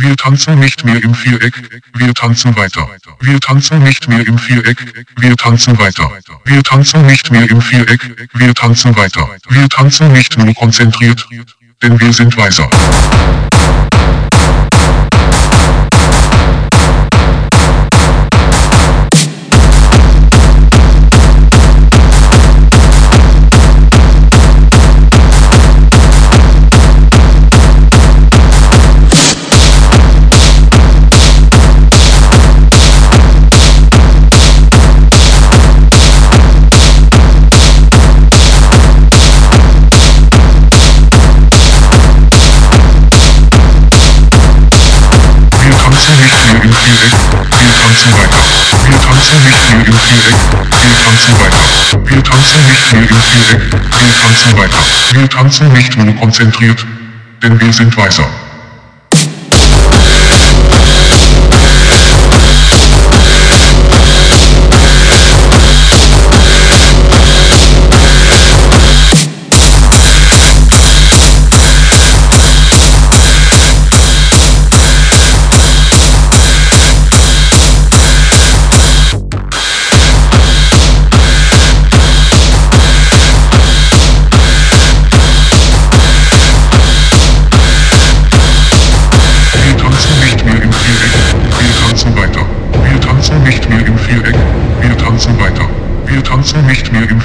Wir tanzen nicht mehr im Viereck, wir tanzen weiter. Wir tanzen nicht mehr im Viereck, wir tanzen weiter. Wir tanzen nicht mehr im Viereck, wir tanzen weiter. Wir tanzen nicht nur konzentriert, denn wir sind weiser. Viereck, wir tanzen weiter. Wir tanzen nicht mehr im wir tanzen weiter. Wir tanzen nicht nur konzentriert, denn wir sind weiser.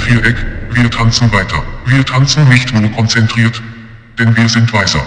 Viereck, wir tanzen weiter. Wir tanzen nicht nur konzentriert, denn wir sind weiser.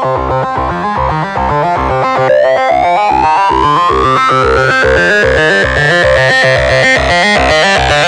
Thank you.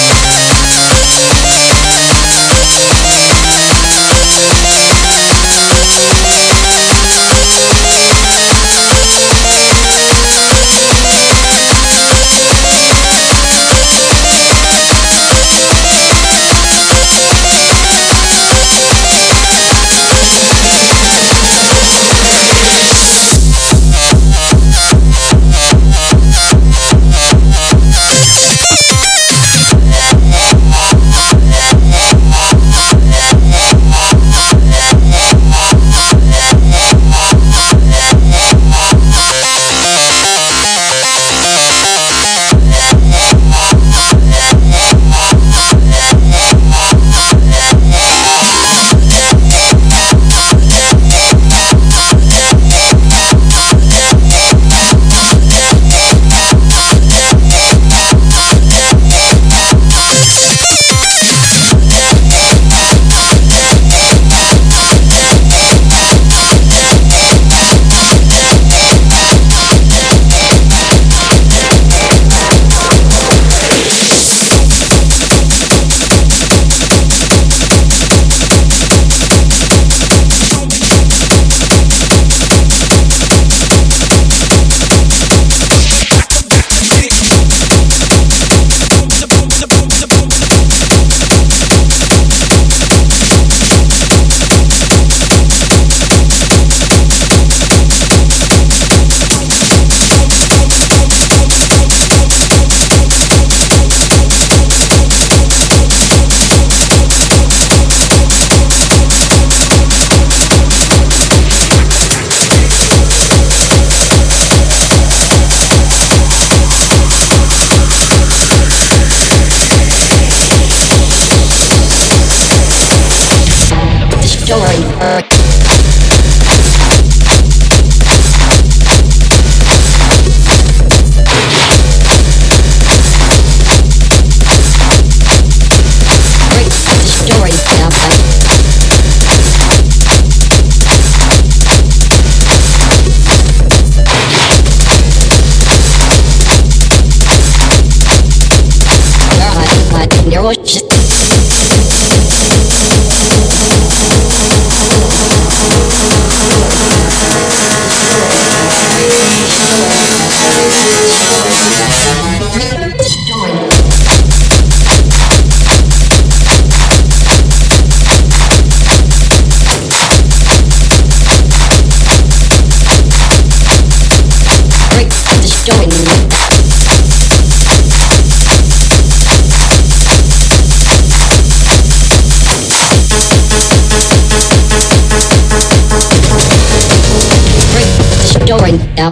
короче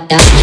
to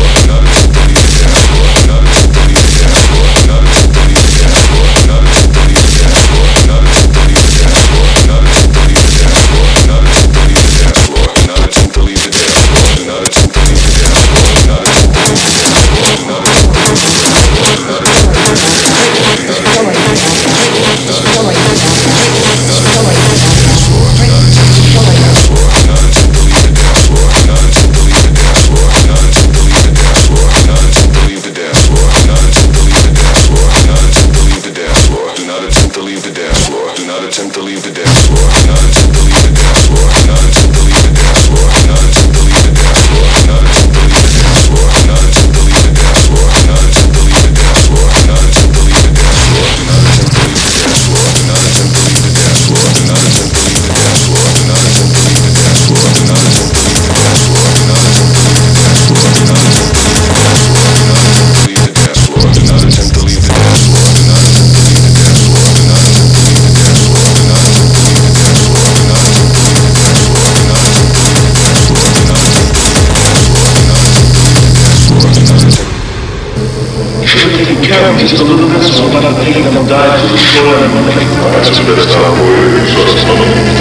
taking care of these polluters will not feed and die to the soil and make That's better time for you,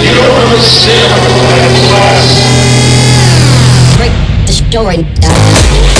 You don't understand what I Break the story down.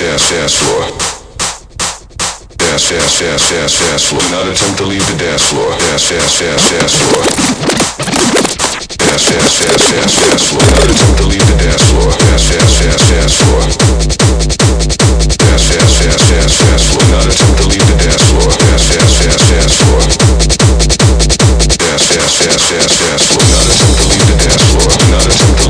dance, dance floor. Dance, dance, dance, dance, dance floor. Do not attempt to leave the dance floor. Dance, dance, dance, dance floor. Dance, dance, dance, dance, dance floor. Do not attempt to leave the dance floor. Dance, dance, dance, dance floor. Dance, dance, dance, dance, dance floor. Do not attempt to leave the dance floor. Dance, dance, dance, dance floor. Dance, dance, dance, dance, dance floor. Do not attempt to leave the dance floor. Do not attempt to